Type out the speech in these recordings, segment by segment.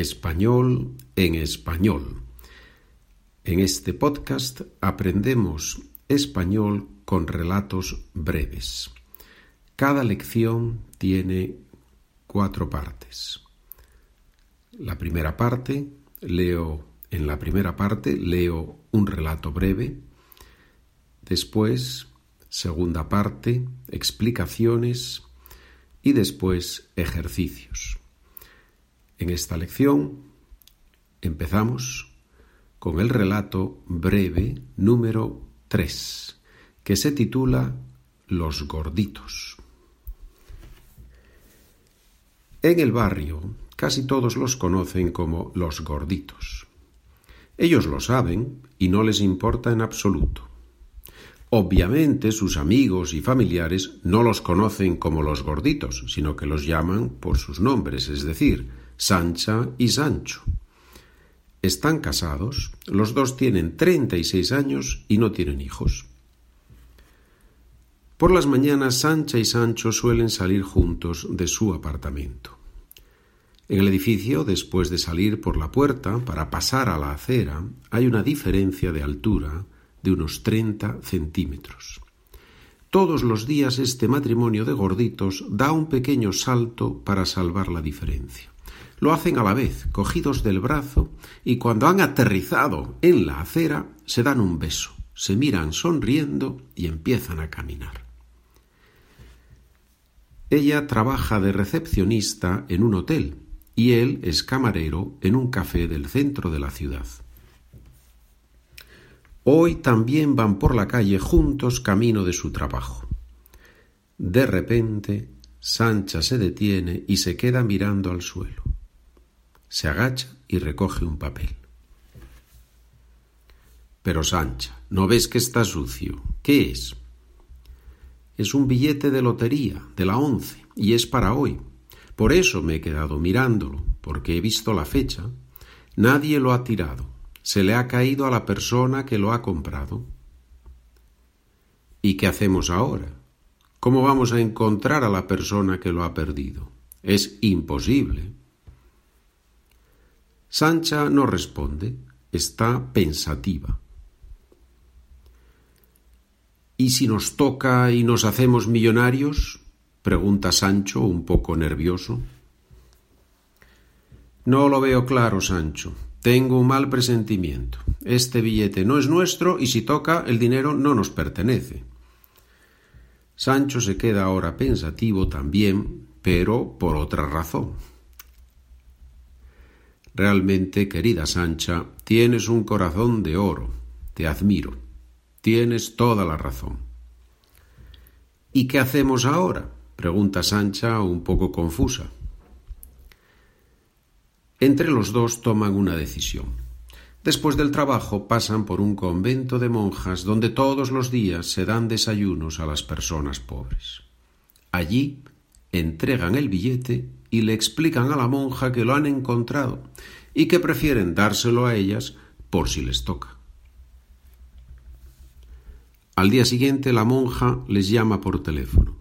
Español en español. En este podcast aprendemos español con relatos breves. Cada lección tiene cuatro partes. La primera parte, leo en la primera parte leo un relato breve. Después, segunda parte, explicaciones y después ejercicios. En esta lección empezamos con el relato breve número 3, que se titula Los gorditos. En el barrio casi todos los conocen como los gorditos. Ellos lo saben y no les importa en absoluto. Obviamente sus amigos y familiares no los conocen como los gorditos, sino que los llaman por sus nombres, es decir, Sancha y Sancho. Están casados, los dos tienen treinta y seis años y no tienen hijos. Por las mañanas Sancha y Sancho suelen salir juntos de su apartamento. En el edificio, después de salir por la puerta para pasar a la acera, hay una diferencia de altura de unos treinta centímetros. Todos los días este matrimonio de gorditos da un pequeño salto para salvar la diferencia lo hacen a la vez, cogidos del brazo, y cuando han aterrizado en la acera, se dan un beso, se miran sonriendo y empiezan a caminar. Ella trabaja de recepcionista en un hotel y él es camarero en un café del centro de la ciudad. Hoy también van por la calle juntos camino de su trabajo. De repente, Sancha se detiene y se queda mirando al suelo se agacha y recoge un papel. Pero Sancha, ¿no ves que está sucio? ¿Qué es? Es un billete de lotería, de la once, y es para hoy. Por eso me he quedado mirándolo, porque he visto la fecha. Nadie lo ha tirado. Se le ha caído a la persona que lo ha comprado. ¿Y qué hacemos ahora? ¿Cómo vamos a encontrar a la persona que lo ha perdido? Es imposible. Sancha no responde, está pensativa. ¿Y si nos toca y nos hacemos millonarios? pregunta Sancho un poco nervioso. No lo veo claro, Sancho. Tengo un mal presentimiento. Este billete no es nuestro y si toca el dinero no nos pertenece. Sancho se queda ahora pensativo también, pero por otra razón. Realmente, querida Sancha, tienes un corazón de oro. Te admiro. Tienes toda la razón. ¿Y qué hacemos ahora? pregunta Sancha un poco confusa. Entre los dos toman una decisión. Después del trabajo pasan por un convento de monjas donde todos los días se dan desayunos a las personas pobres. Allí entregan el billete y le explican a la monja que lo han encontrado y que prefieren dárselo a ellas por si les toca. Al día siguiente la monja les llama por teléfono.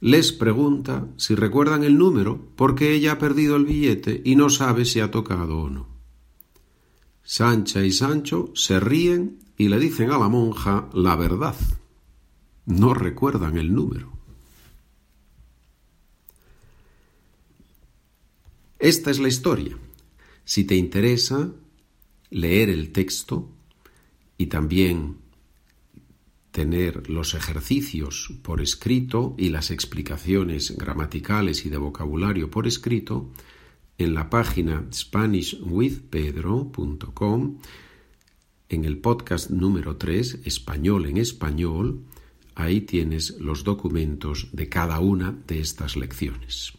Les pregunta si recuerdan el número porque ella ha perdido el billete y no sabe si ha tocado o no. Sancha y Sancho se ríen y le dicen a la monja la verdad. No recuerdan el número. Esta es la historia. Si te interesa leer el texto y también tener los ejercicios por escrito y las explicaciones gramaticales y de vocabulario por escrito, en la página SpanishWithPedro.com, en el podcast número 3, Español en Español, ahí tienes los documentos de cada una de estas lecciones.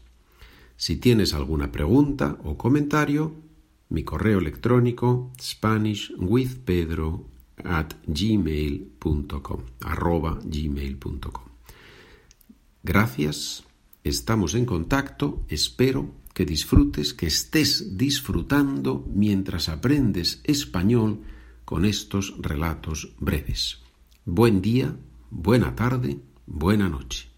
Si tienes alguna pregunta o comentario, mi correo electrónico spanishwithpedro at gmail.com Gracias, estamos en contacto, espero que disfrutes, que estés disfrutando mientras aprendes español con estos relatos breves. Buen día, buena tarde, buena noche.